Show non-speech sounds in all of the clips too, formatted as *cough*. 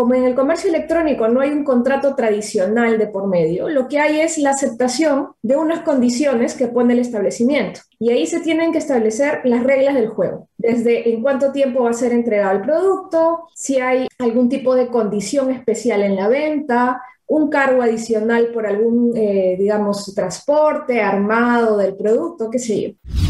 como en el comercio electrónico no hay un contrato tradicional de por medio, lo que hay es la aceptación de unas condiciones que pone el establecimiento. Y ahí se tienen que establecer las reglas del juego, desde en cuánto tiempo va a ser entregado el producto, si hay algún tipo de condición especial en la venta, un cargo adicional por algún, eh, digamos, transporte armado del producto, qué sé yo.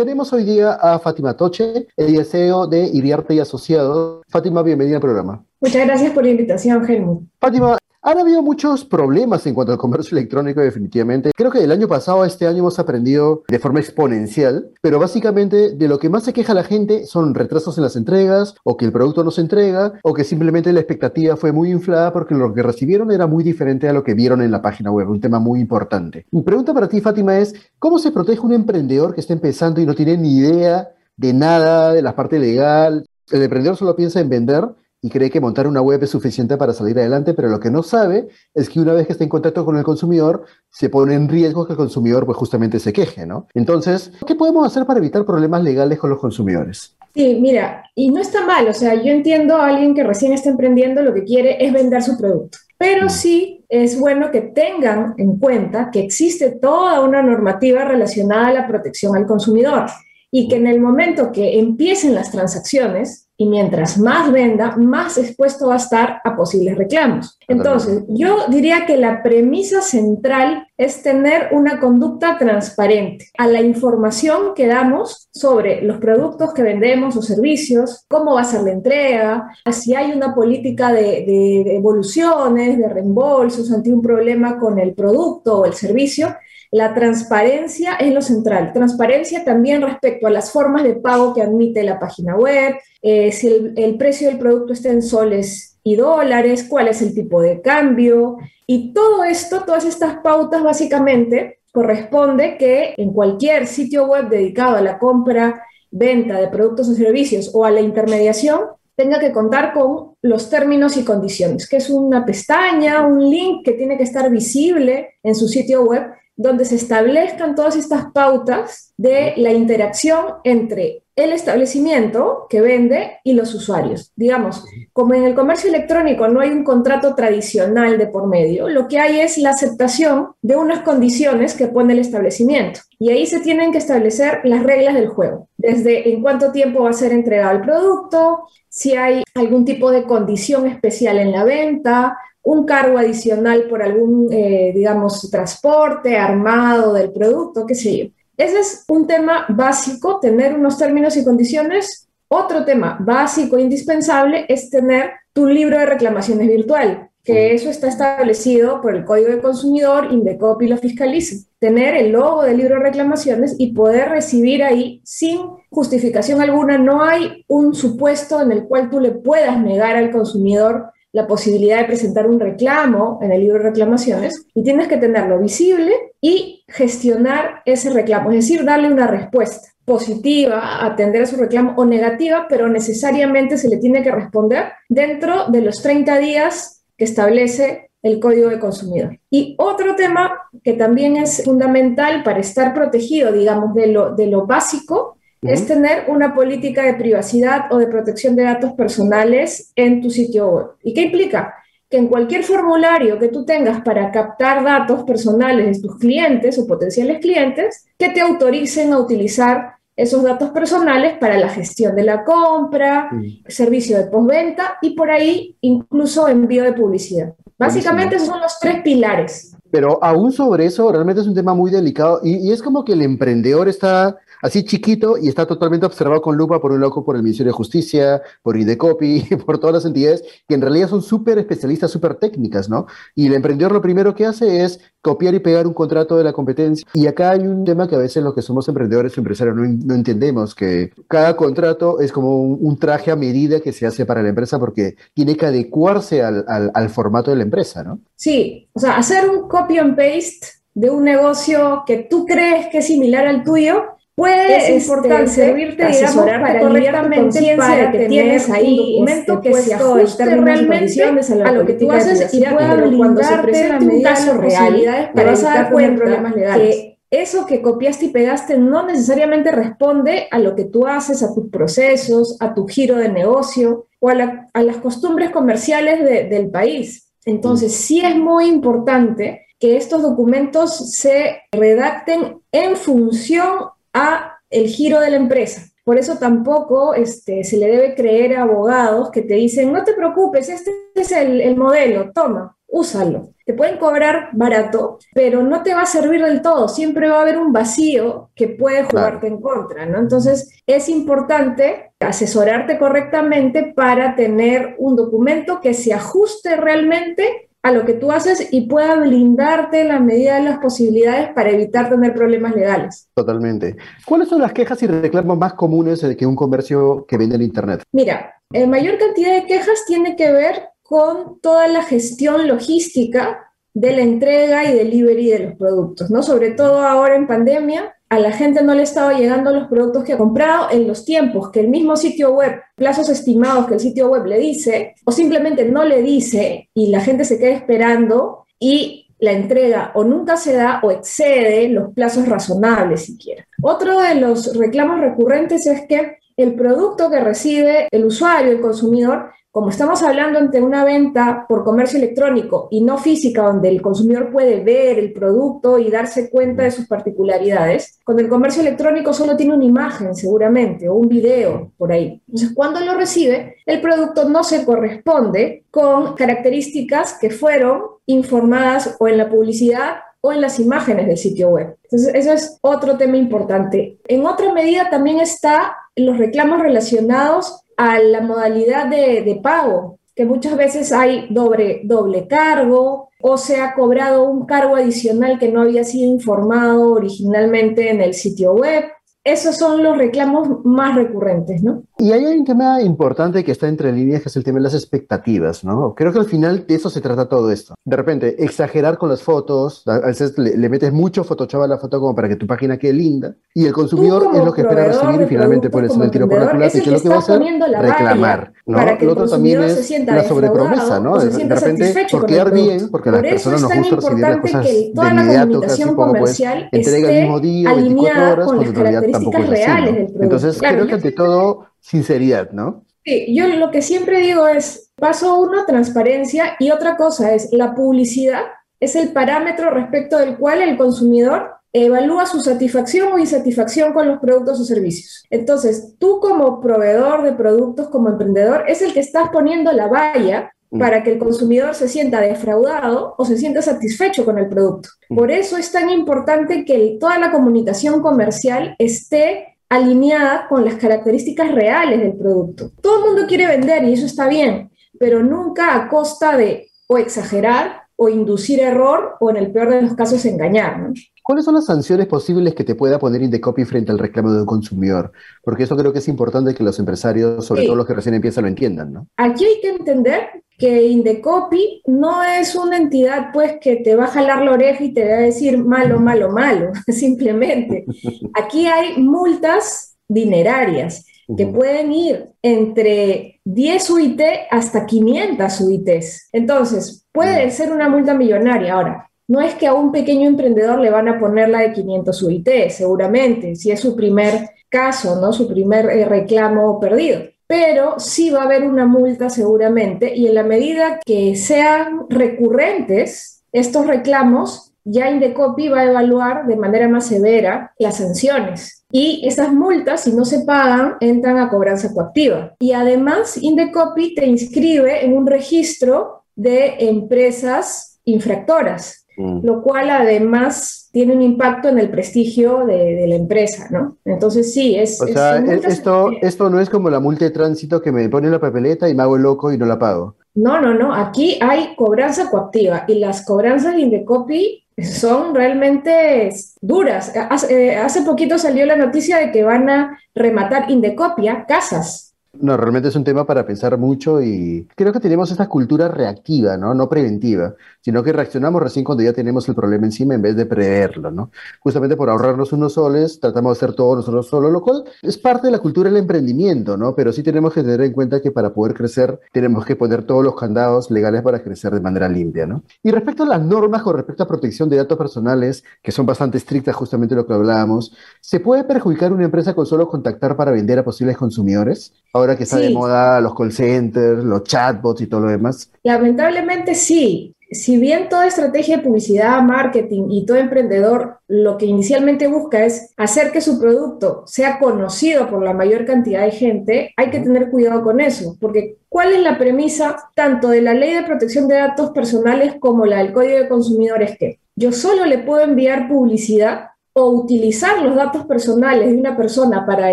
Tenemos hoy día a Fátima Toche, el deseo de Iriarte y Asociados. Fátima, bienvenida al programa. Muchas gracias por la invitación, Helmut. Fátima, han habido muchos problemas en cuanto al comercio electrónico, definitivamente. Creo que del año pasado a este año hemos aprendido de forma exponencial, pero básicamente de lo que más se queja la gente son retrasos en las entregas, o que el producto no se entrega, o que simplemente la expectativa fue muy inflada porque lo que recibieron era muy diferente a lo que vieron en la página web, un tema muy importante. Mi pregunta para ti, Fátima, es, ¿cómo se protege un emprendedor que está empezando y no tiene ni idea de nada de la parte legal? El emprendedor solo piensa en vender y cree que montar una web es suficiente para salir adelante, pero lo que no sabe es que una vez que está en contacto con el consumidor, se pone en riesgo que el consumidor pues justamente se queje, ¿no? Entonces, ¿qué podemos hacer para evitar problemas legales con los consumidores? Sí, mira, y no está mal, o sea, yo entiendo a alguien que recién está emprendiendo lo que quiere es vender su producto, pero mm. sí es bueno que tengan en cuenta que existe toda una normativa relacionada a la protección al consumidor y que en el momento que empiecen las transacciones, y mientras más venda, más expuesto va a estar a posibles reclamos. Entonces, yo diría que la premisa central es tener una conducta transparente a la información que damos sobre los productos que vendemos o servicios, cómo va a ser la entrega, si hay una política de, de evoluciones, de reembolsos ante un problema con el producto o el servicio la transparencia es lo central. Transparencia también respecto a las formas de pago que admite la página web, eh, si el, precio del producto está en soles y dólares, cuál es el tipo de cambio. Y todo esto, todas estas pautas básicamente corresponde que en cualquier sitio web dedicado a la compra, venta de productos o servicios o a la intermediación, tenga que contar con los términos y condiciones, que es una pestaña, un link que tiene que estar visible en su sitio web donde se establezcan todas estas pautas de la interacción entre el establecimiento que vende y los usuarios. Digamos, como en el comercio electrónico no hay un contrato tradicional de por medio, lo que hay es la aceptación de unas condiciones que pone el establecimiento. Y ahí se tienen que establecer las reglas del juego, desde en cuánto tiempo va a ser entregado el producto, si hay algún tipo de condición especial en la venta, un cargo adicional por algún, eh, digamos, transporte armado del producto, qué sé yo. Ese es un tema básico, tener unos términos y condiciones. Otro tema básico e indispensable es tener tu libro de reclamaciones virtual, que eso está establecido por el Código de Consumidor, Indecopy lo fiscaliza. Tener el logo del libro de reclamaciones y poder recibir ahí sin justificación alguna. No hay un supuesto en el cual tú le puedas negar al consumidor la posibilidad de presentar un reclamo en el libro de reclamaciones y tienes que tenerlo visible y gestionar ese reclamo, es decir, darle una respuesta positiva, atender a su reclamo o negativa, pero necesariamente se le tiene que responder dentro de los 30 días que establece el Código de Consumidor. Y otro tema que también es fundamental para estar protegido, digamos, de lo, de lo básico, es tener una política de privacidad o de protección de datos personales en tu sitio web. ¿Y qué implica? Que en cualquier formulario que tú tengas para captar datos personales de tus clientes o potenciales clientes, que te autoricen a utilizar esos datos personales para la gestión de la compra, servicio de postventa y por ahí incluso envío de publicidad. Básicamente esos son los tres pilares. Pero aún sobre eso realmente es un tema muy delicado y, y es como que el emprendedor está así chiquito y está totalmente observado con lupa por un loco por el Ministerio de Justicia, por Idecopi, *laughs* por todas las entidades que en realidad son súper especialistas, súper técnicas, ¿no? Y el emprendedor lo primero que hace es copiar y pegar un contrato de la competencia. Y acá hay un tema que a veces los que somos emprendedores o empresarios no, entendemos, que cada contrato es como un, traje a medida que se hace para la empresa porque tiene que adecuarse al, al formato de la empresa, ¿no? Sí, o sea, hacer un copy and paste de un negocio que tú crees que es similar al tuyo, puede es este, servirte, digamos, para correctamente para que tienes ahí un documento que se ajuste realmente a lo que tú haces y pueda se presente un caso real, te vas a dar cuenta problemas legales. que eso que copiaste y pegaste no necesariamente responde a lo que tú haces, a tus procesos, a tu giro de negocio o a, las costumbres comerciales del país. Entonces, sí es muy importante que estos documentos se redacten en función a el giro de la empresa. Por eso tampoco este, se le debe creer a abogados que te dicen, no te preocupes, este es el, el modelo, toma, úsalo. Te pueden cobrar barato, pero no te va a servir del todo. Siempre va a haber un vacío que puede jugarte en contra, ¿no? Entonces, es importante asesorarte correctamente para tener un documento que se ajuste realmente a lo que tú haces y pueda blindarte la medida de las posibilidades para evitar tener problemas legales. Totalmente. ¿Cuáles son las quejas y reclamos más comunes de que un comercio que vende en Internet? Mira, la mayor cantidad de quejas tiene que ver con toda la gestión logística de la entrega y delivery de los productos, ¿no? Sobre todo ahora en pandemia, a la gente no le estaba llegando los productos que ha comprado en los tiempos que el mismo sitio web, plazos estimados que el sitio web le dice, o simplemente no le dice y la gente se queda esperando y la entrega o nunca se da o excede los plazos razonables siquiera. Otro de los reclamos recurrentes es que el producto que recibe el usuario, el consumidor, como estamos hablando ante una venta por comercio electrónico y no física, donde el consumidor puede ver el producto y darse cuenta de sus particularidades, con el comercio electrónico solo tiene una imagen seguramente o un video por ahí. Entonces, cuando lo recibe, el producto no se corresponde con características que fueron informadas o en la publicidad o en las imágenes del sitio web. Entonces, eso es otro tema importante. En otra medida también está los reclamos relacionados a la modalidad de, pago, que muchas veces hay doble, doble cargo o se ha cobrado un cargo adicional que no había sido informado originalmente en el sitio web esos son los reclamos más recurrentes, ¿no? Y hay un tema importante que está entre líneas, que es el tema de las expectativas, ¿no? Creo que al final de eso se trata todo esto. De repente, exagerar con las fotos, a veces le, metes mucho Photoshop a la foto como para que tu página quede linda, y el consumidor es lo que espera recibir y finalmente pones un tiro por la culata, y que lo que va a hacer reclamar, ¿no? Para que lo otro también es la sobrepromesa, ¿no? De, repente, por quedar bien, porque a las personas nos gusta recibir las cosas de inmediato, casi como pues, entrega el mismo día, 24 horas, cuando en realidad reales del producto. Entonces, creo que ante todo, sinceridad, ¿no? Sí, yo lo que siempre digo es, paso uno, transparencia, y otra cosa es, la publicidad es el parámetro respecto del cual el consumidor evalúa su satisfacción o insatisfacción con los productos o servicios. Entonces, tú como proveedor de productos, como emprendedor, es el que estás poniendo la valla Mm. para que el consumidor se sienta defraudado o se sienta satisfecho con el producto. Mm. Por eso es tan importante que toda la comunicación comercial esté alineada con las características reales del producto. Todo el mundo quiere vender y eso está bien, pero nunca a costa de o exagerar o inducir error o en el peor de los casos engañar. ¿Cuáles son las sanciones posibles que te pueda poner Indecopy frente al reclamo de un consumidor? Porque eso creo que es importante que los empresarios, sobre todo los que recién empiezan, lo entiendan, ¿no? Aquí hay que entender que Indecopy no es una entidad pues que te va a jalar la oreja y te va a decir malo, malo, malo, *laughs* simplemente. *laughs* Aquí hay multas dinerarias que pueden ir entre 10 UIT hasta 500 UITs. Entonces, puede ser una multa millonaria. Ahora, no es que a un pequeño emprendedor le van a poner la de 500 UIT, seguramente, si es su primer caso, ¿no? Su primer eh, reclamo perdido. Pero sí va a haber una multa seguramente y en la medida que sean recurrentes estos reclamos, ya Indecopy va a evaluar de manera más severa las sanciones. Y esas multas, si no se pagan, entran a cobranza coactiva. Y además, Indecopy te inscribe en un registro de empresas infractoras. mm. lo cual además tiene un impacto en el prestigio de, la empresa, ¿no? Entonces sí, es... O sea, esto, esto no es como la multa de tránsito que me pone la papeleta y me hago loco y no la pago. No, no, no, aquí hay cobranza coactiva y las cobranzas de Indecopy son realmente duras. Hace, eh, hace poquito salió la noticia de que van a rematar Indecopia casas no, realmente es un tema para pensar mucho y creo que tenemos esta cultura reactiva, ¿no? No preventiva, sino que reaccionamos recién cuando ya tenemos el problema encima en vez de preverlo, ¿no? Justamente por ahorrarnos unos soles, tratamos de hacer todo nosotros solos, lo cual es parte de la cultura del emprendimiento, ¿no? Pero sí tenemos que tener en cuenta que para poder crecer tenemos que poner todos los candados legales para crecer de manera limpia, ¿no? Y respecto a las normas con respecto a protección de datos personales, que son bastante estrictas, justamente lo que hablábamos, ¿se puede perjudicar una empresa con solo contactar para vender a posibles consumidores? Ahora que está de moda los call centers, los chatbots y todo lo demás. Lamentablemente sí. Si bien toda estrategia de publicidad, marketing y todo emprendedor lo que inicialmente busca es hacer que su producto sea conocido por la mayor cantidad de gente, hay que tener cuidado con eso, porque ¿cuál es la premisa tanto de la ley de protección de datos personales como la del Código de Consumidores? Que yo solo le puedo enviar publicidad o utilizar los datos personales de una persona para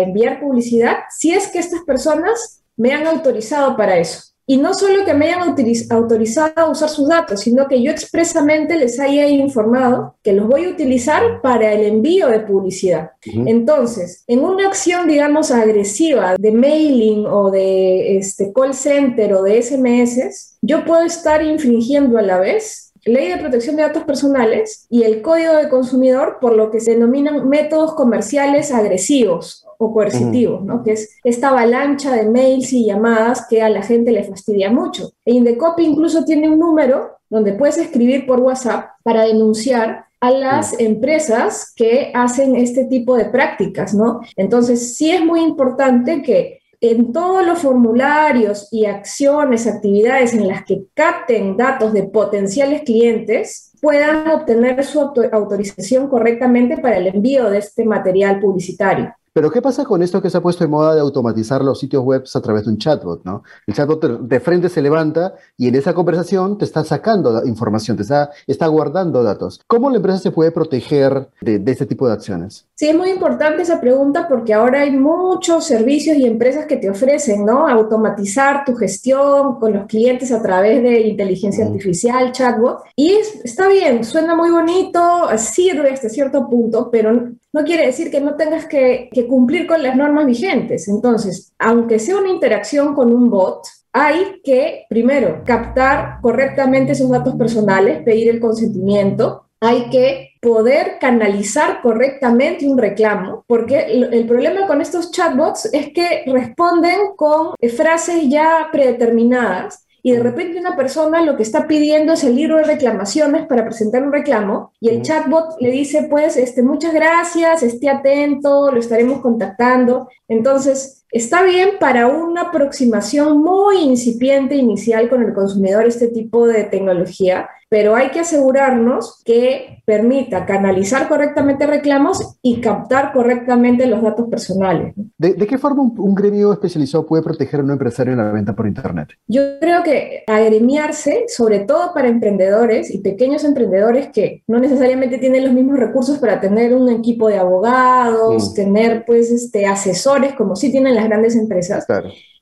enviar publicidad si es que estas personas me han autorizado para eso. Y no solo que me hayan autorizado a usar sus datos, sino que yo expresamente les haya informado que los voy a utilizar para el envío de publicidad. Entonces, en una acción, digamos, agresiva de mailing o de este, call center o de SMS, yo puedo estar infringiendo a la vez Ley de Protección de Datos Personales y el Código de Consumidor por lo que se denominan métodos comerciales agresivos o coercitivos, ¿no? que es esta avalancha de mails y llamadas que a la gente le fastidia mucho. E Indecopy incluso tiene un número donde puedes escribir por WhatsApp para denunciar a las empresas que hacen este tipo de prácticas, ¿no? Entonces, sí es muy importante que en todos los formularios y acciones, actividades en las que capten datos de potenciales clientes, puedan obtener su autorización correctamente para el envío de este material publicitario. Pero ¿qué pasa con esto que se ha puesto de moda de automatizar los sitios web a través de un chatbot? ¿no? El chatbot de frente se levanta y en esa conversación te está sacando información, te está, está guardando datos. ¿Cómo la empresa se puede proteger de, de este tipo de acciones? Sí, es muy importante esa pregunta porque ahora hay muchos servicios y empresas que te ofrecen, ¿no? Automatizar tu gestión con los clientes a través de inteligencia artificial, chatbot. Y está bien, suena muy bonito, sirve hasta cierto punto, pero no quiere decir que no tengas que, cumplir con las normas vigentes. Entonces, aunque sea una interacción con un bot, hay que, primero, captar correctamente esos datos personales, pedir el consentimiento, hay que poder canalizar correctamente un reclamo, porque el, problema con estos chatbots es que responden con frases ya predeterminadas y de repente una persona lo que está pidiendo es el libro de reclamaciones para presentar un reclamo y el chatbot le dice pues este muchas gracias, esté atento, lo estaremos contactando. Entonces, está bien para una aproximación muy incipiente inicial con el consumidor este tipo de tecnología, pero hay que asegurarnos que permita canalizar correctamente reclamos y captar correctamente los datos personales. ¿De, qué forma un, gremio especializado puede proteger a un empresario en la venta por Internet? Yo creo que agremiarse, sobre todo para emprendedores y pequeños emprendedores que no necesariamente tienen los mismos recursos para tener un equipo de abogados, mm. tener pues este, asesores como sí tienen las grandes empresas.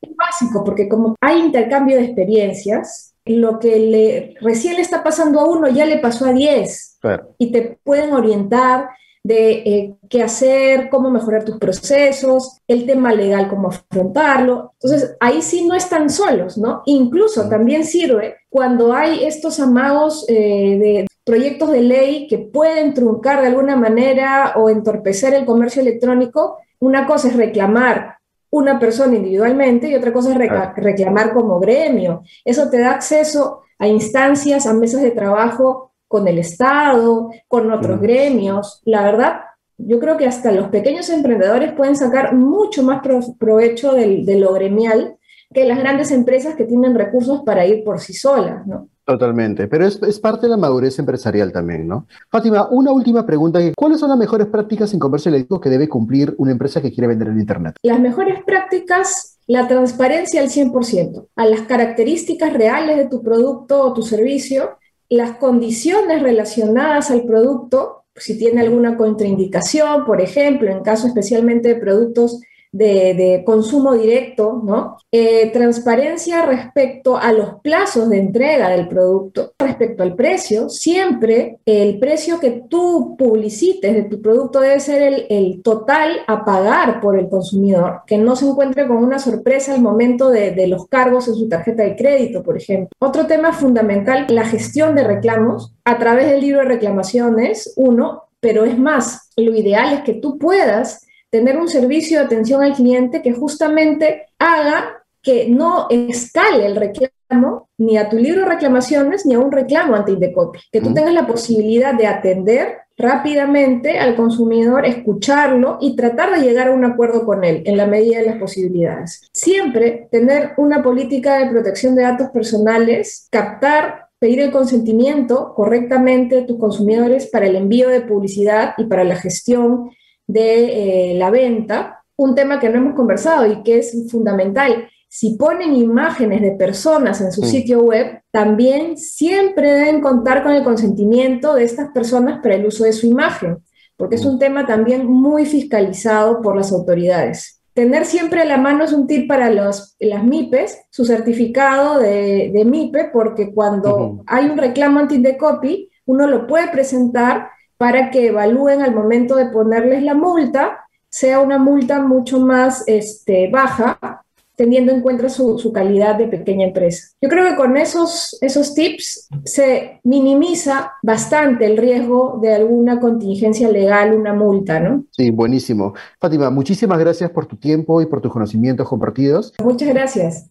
Es básico porque como hay intercambio de experiencias, lo que le, recién le está pasando a uno ya le pasó a 10 y te pueden orientar de eh, qué hacer, cómo mejorar tus procesos, el tema legal, cómo afrontarlo. Entonces, ahí sí no están solos, ¿no? Incluso también sirve cuando hay estos amagos eh, de proyectos de ley que pueden truncar de alguna manera o entorpecer el comercio electrónico. Una cosa es reclamar una persona individualmente y otra cosa es reclamar como gremio. Eso te da acceso a instancias, a mesas de trabajo con el Estado, con otros gremios. La verdad, yo creo que hasta los pequeños emprendedores pueden sacar mucho más provecho de lo gremial que las grandes empresas que tienen recursos para ir por sí solas, ¿no? Totalmente, pero es, parte de la madurez empresarial también, ¿no? Fátima, una última pregunta. ¿Cuáles son las mejores prácticas en comercio electrónico que debe cumplir una empresa que quiere vender en Internet? Las mejores prácticas, la transparencia al 100%, a las características reales de tu producto o tu servicio las condiciones relacionadas al producto, si tiene alguna contraindicación, por ejemplo, en caso especialmente de productos de, consumo directo, ¿no? Eh, transparencia respecto a los plazos de entrega del producto, respecto al precio, siempre el precio que tú publicites de tu producto debe ser el, total a pagar por el consumidor, que no se encuentre con una sorpresa al momento de, de los cargos en su tarjeta de crédito, por ejemplo. Otro tema fundamental, la gestión de reclamos a través del libro de reclamaciones, uno, pero es más, lo ideal es que tú puedas tener un servicio de atención al cliente que justamente haga que no escale el reclamo ni a tu libro de reclamaciones ni a un reclamo ante Indecopy. Que tú tengas la posibilidad de atender rápidamente al consumidor, escucharlo y tratar de llegar a un acuerdo con él en la medida de las posibilidades. Siempre tener una política de protección de datos personales, captar pedir el consentimiento correctamente de tus consumidores para el envío de publicidad y para la gestión de eh, la venta, un tema que no hemos conversado y que es fundamental. Si ponen imágenes de personas en su sitio web, también siempre deben contar con el consentimiento de estas personas para el uso de su imagen, porque es un tema también muy fiscalizado por las autoridades. Tener siempre a la mano es un tip para los, las MIPES, su certificado de, de MIPE, porque cuando hay un reclamo anti-decopy, uno lo puede presentar para que evalúen al momento de ponerles la multa, sea una multa mucho más este, baja, teniendo en cuenta su, calidad de pequeña empresa. Yo creo que con esos, esos tips se minimiza bastante el riesgo de alguna contingencia legal, una multa, ¿no? Sí, buenísimo. Fátima, muchísimas gracias por tu tiempo y por tus conocimientos compartidos. Muchas gracias.